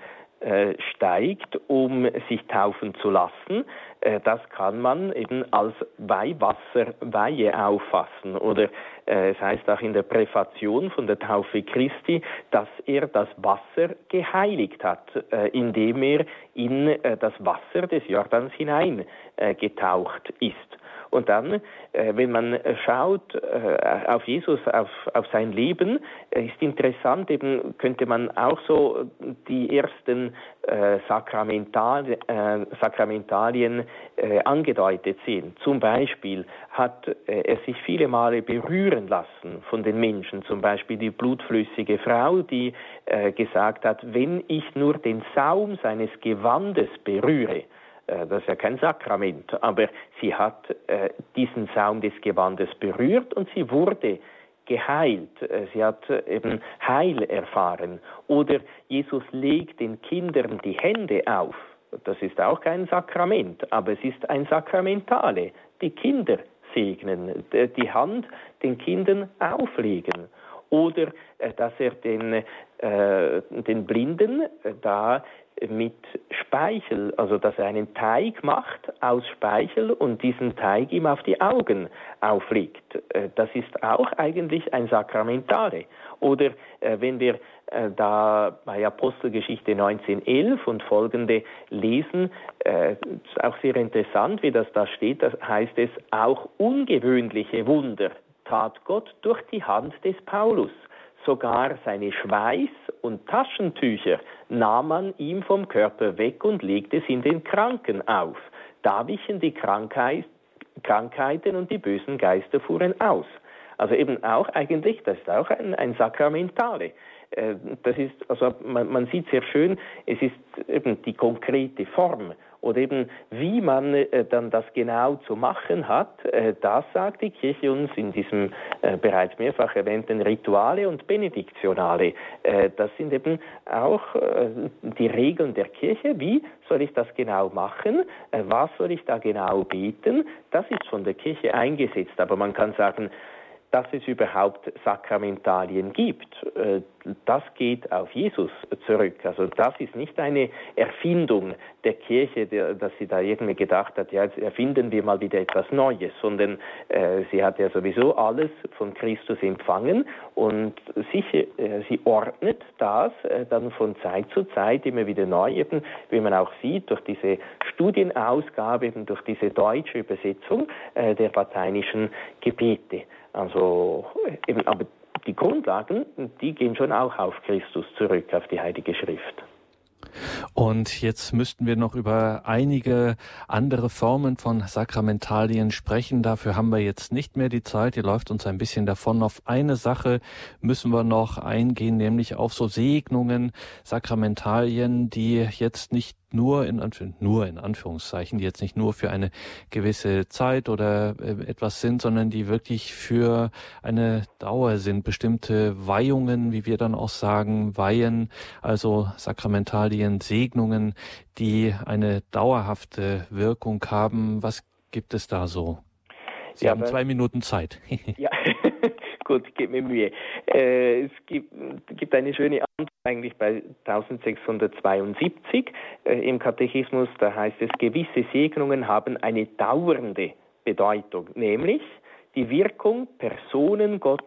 steigt, um sich taufen zu lassen, äh, das kann man eben als Weihwasserweihe auffassen. Oder äh, es heißt auch in der Präfation von der Taufe Christi, dass er das Wasser geheiligt hat, indem er in das Wasser des Jordans hineingetaucht ist. Und dann, äh, wenn man schaut äh, auf Jesus, auf, auf sein Leben, äh, ist interessant, eben könnte man auch so die ersten äh, Sakramental, äh, Sakramentalien äh, angedeutet sehen. Zum Beispiel hat äh, er sich viele Male berühren lassen von den Menschen, zum Beispiel die blutflüssige Frau, die äh, gesagt hat, wenn ich nur den Saum seines Gewandes berühre, äh, das ist ja kein Sakrament, aber sie hat äh, diesen Saum des Gewandes berührt und sie wurde geheilt. Äh, sie hat eben Heil erfahren. Oder Jesus legt den Kindern die Hände auf. Das ist auch kein Sakrament, aber es ist ein Sakramentale. Die Kinder segnen, die Hand den Kindern auflegen. Oder dass er den, äh, den Blinden da mit Speichel, also dass er einen Teig macht aus Speichel und diesen Teig ihm auf die Augen auflegt. Äh, das ist auch eigentlich ein Sakramentale. Oder äh, wenn wir äh, da bei Apostelgeschichte 1911 und folgende lesen, äh, ist auch sehr interessant, wie das da steht, da heißt es, auch ungewöhnliche Wunder tat Gott durch die Hand des Paulus. Sogar seine Schweiß- und Taschentücher nahm man ihm vom Körper weg und legte es in den Kranken auf. Da wichen die Krankheit, Krankheiten und die bösen Geister fuhren aus. Also eben auch eigentlich, das ist auch ein, ein Sakramentale. Äh, das ist, also man, man sieht sehr schön, es ist eben die konkrete Form oder eben wie man äh, dann das genau zu machen hat, äh, das sagt die Kirche uns in diesem äh, bereits mehrfach erwähnten Rituale und Benediktionale. Das sind eben auch die Regeln der Kirche. Wie soll ich das genau machen? Was soll ich da genau beten? Das ist von der Kirche eingesetzt. Aber man kann sagen, dass es überhaupt Sakramentalien gibt. Äh, das geht auf Jesus zurück. Also das ist nicht eine Erfindung der Kirche, dass sie da irgendwie gedacht hat, ja, jetzt erfinden wir mal wieder etwas Neues, sondern äh, sie hat ja sowieso alles von Christus empfangen und sich, äh, sie ordnet das äh, dann von Zeit zu Zeit immer wieder neu, eben, wie man auch sieht, durch diese Studienausgabe, eben durch diese deutsche Übersetzung äh, der lateinischen Gebete. Also eben, aber die Grundlagen, die gehen schon auch auf Christus zurück, auf die Heilige Schrift. Und jetzt müssten wir noch über einige andere Formen von Sakramentalien sprechen. Dafür haben wir jetzt nicht mehr die Zeit. Die läuft uns ein bisschen davon. Auf eine Sache müssen wir noch eingehen, nämlich auf so Segnungen, Sakramentalien, die jetzt nicht nur in, nur in Anführungszeichen, die jetzt nicht nur für eine gewisse Zeit oder äh, etwas sind, sondern die wirklich für eine Dauer sind. Bestimmte Weihungen, wie wir dann auch sagen, Weihen, also Sakramentalien, Segnungen, die eine dauerhafte Wirkung haben. Was gibt es da so? Sie ja, haben zwei Minuten Zeit. ja, gut, gib mir Mühe. Äh, es gibt, gibt, eine schöne Antwort eigentlich bei 1672 äh, im Katechismus. Da heißt es, gewisse Segnungen haben eine dauernde Bedeutung, nämlich die Wirkung, Personen Gott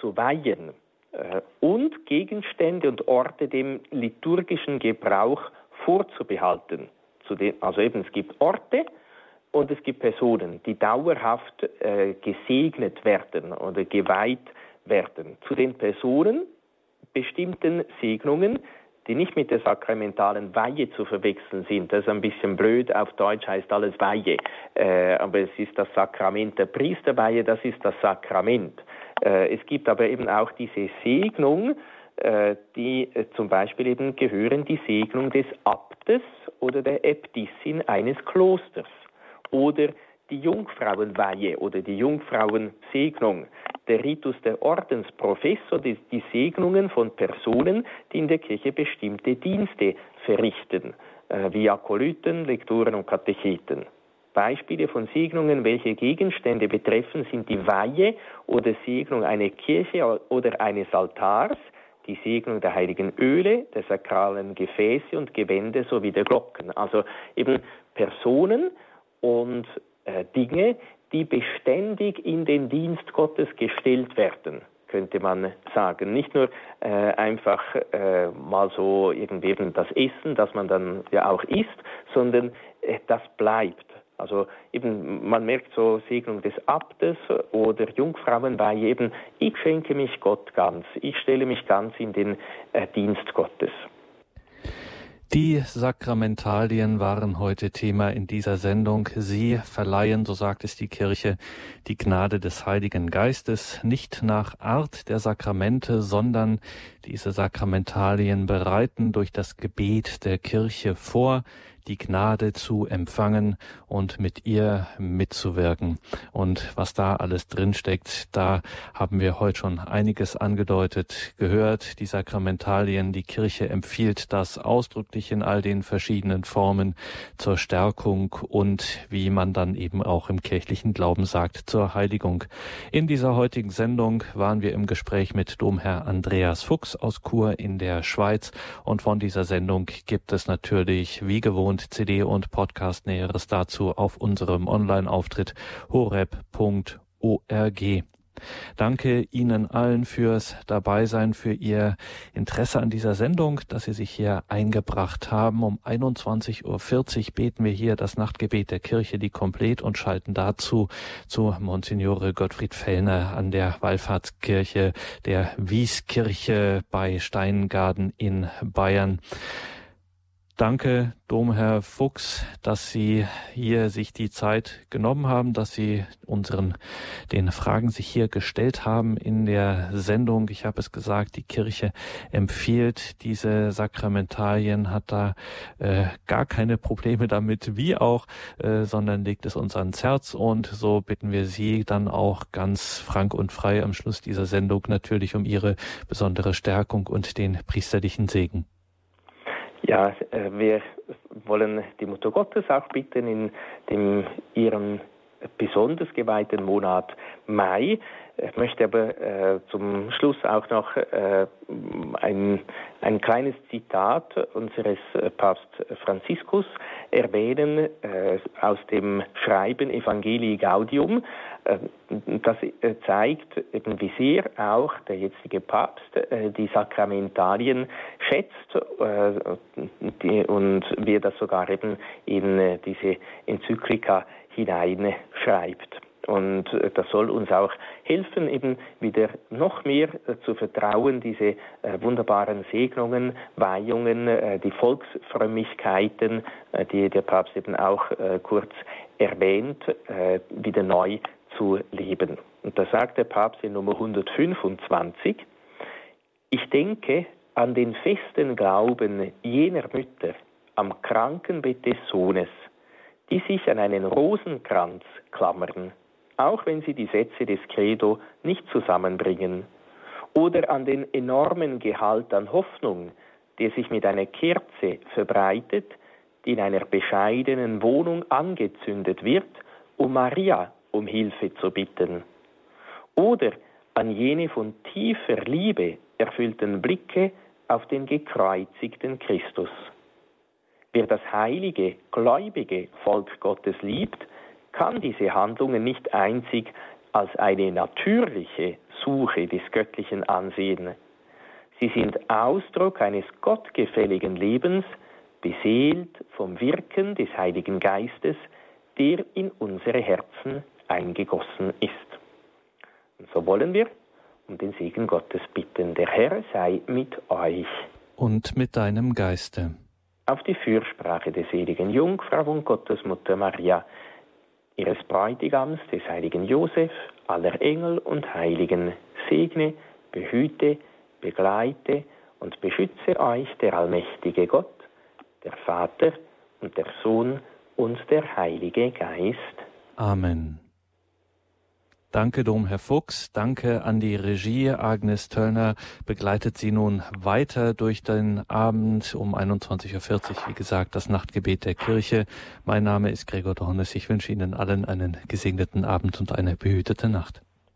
zu weihen äh, und Gegenstände und Orte dem liturgischen Gebrauch vorzubehalten. also eben, es gibt Orte, und es gibt Personen, die dauerhaft äh, gesegnet werden oder geweiht werden. Zu den Personen bestimmten Segnungen, die nicht mit der sakramentalen Weihe zu verwechseln sind. Das ist ein bisschen blöd, auf Deutsch heißt alles Weihe, äh, aber es ist das Sakrament der Priesterweihe, das ist das Sakrament. Äh, es gibt aber eben auch diese Segnung, äh, die äh, zum Beispiel eben gehören die Segnung des Abtes oder der Äbtissin eines Klosters oder die Jungfrauenweihe oder die Jungfrauensegnung, der Ritus der Ordensprofessor, die, die Segnungen von Personen, die in der Kirche bestimmte Dienste verrichten, äh, wie Akolyten, Lektoren und Katecheten. Beispiele von Segnungen, welche Gegenstände betreffen, sind die Weihe oder Segnung einer Kirche oder eines Altars, die Segnung der heiligen Öle, der sakralen Gefäße und Gewände sowie der Glocken. Also eben Personen und äh, Dinge, die beständig in den Dienst Gottes gestellt werden, könnte man sagen. Nicht nur äh, einfach äh, mal so irgendwie das Essen, das man dann ja auch isst, sondern äh, das bleibt. Also eben, man merkt so Segnung des Abtes oder Jungfrauenweihe eben, ich schenke mich Gott ganz, ich stelle mich ganz in den äh, Dienst Gottes. Die Sakramentalien waren heute Thema in dieser Sendung. Sie verleihen, so sagt es die Kirche, die Gnade des Heiligen Geistes nicht nach Art der Sakramente, sondern diese Sakramentalien bereiten durch das Gebet der Kirche vor, die Gnade zu empfangen und mit ihr mitzuwirken. Und was da alles drinsteckt, da haben wir heute schon einiges angedeutet, gehört. Die Sakramentalien, die Kirche empfiehlt das ausdrücklich in all den verschiedenen Formen zur Stärkung und wie man dann eben auch im kirchlichen Glauben sagt, zur Heiligung. In dieser heutigen Sendung waren wir im Gespräch mit Domherr Andreas Fuchs aus Chur in der Schweiz und von dieser Sendung gibt es natürlich wie gewohnt und CD und Podcast Näheres dazu auf unserem Online-Auftritt horeb.org. Danke Ihnen allen fürs Dabeisein, für Ihr Interesse an dieser Sendung, dass Sie sich hier eingebracht haben. Um 21.40 Uhr beten wir hier das Nachtgebet der Kirche, die komplett und schalten dazu zu Monsignore Gottfried Fellner an der Wallfahrtskirche der Wieskirche bei Steingarten in Bayern. Danke, Domherr Fuchs, dass Sie hier sich die Zeit genommen haben, dass Sie unseren, den Fragen sich hier gestellt haben in der Sendung. Ich habe es gesagt, die Kirche empfiehlt diese Sakramentalien, hat da äh, gar keine Probleme damit, wie auch, äh, sondern legt es uns ans Herz und so bitten wir Sie dann auch ganz frank und frei am Schluss dieser Sendung natürlich um Ihre besondere Stärkung und den priesterlichen Segen. Ja, äh, wir wollen die Mutter Gottes auch bitten in dem ihren besonders geweihten Monat Mai. Ich möchte aber äh, zum Schluss auch noch äh, ein, ein kleines Zitat unseres äh, Papst Franziskus erwähnen äh, aus dem Schreiben Evangelii Gaudium. Äh, das äh, zeigt eben, wie sehr auch der jetzige Papst die Sakramentalien schätzt und wie er das sogar eben in diese Enzyklika hineinschreibt. Und äh, das soll uns auch helfen, eben wieder noch mehr äh, zu vertrauen, diese äh, wunderbaren Segnungen, Weihungen, die Volksfrömmigkeiten, die der Papst eben auch kurz erwähnt, wieder neu zu leben. Und da sagt der Papst in Nummer 125, ich denke an den festen Glauben jener Mütter am Krankenbett des Sohnes, die sich an einen Rosenkranz klammern auch wenn sie die Sätze des Credo nicht zusammenbringen, oder an den enormen Gehalt an Hoffnung, der sich mit einer Kerze verbreitet, die in einer bescheidenen Wohnung angezündet wird, um Maria um Hilfe zu bitten. Oder an jene von tiefer Liebe erfüllten Blicke auf den gekreuzigten Christus. Wer das heilige, gläubige Volk Gottes liebt, kann diese Handlungen nicht einzig als eine natürliche Suche des Göttlichen ansehen. Sie sind Ausdruck eines gottgefälligen Lebens, beseelt vom Wirken des Heiligen Geistes, der in unsere Herzen eingegossen ist. Und so wollen wir um den Segen Gottes bitten. Der Herr sei mit euch. Und mit deinem Geiste. Auf die Fürsprache der seligen Jungfrau und Gottesmutter Maria, ihres Bräutigams, des heiligen Josef, aller Engel und Heiligen segne, behüte, begleite und beschütze euch der allmächtige Gott, der Vater und der Sohn und der Heilige Geist. Amen. Danke, Domherr Fuchs. Danke an die Regie. Agnes Töllner begleitet Sie nun weiter durch den Abend um 21.40 Uhr. Wie gesagt, das Nachtgebet der Kirche. Mein Name ist Gregor Dornes. Ich wünsche Ihnen allen einen gesegneten Abend und eine behütete Nacht.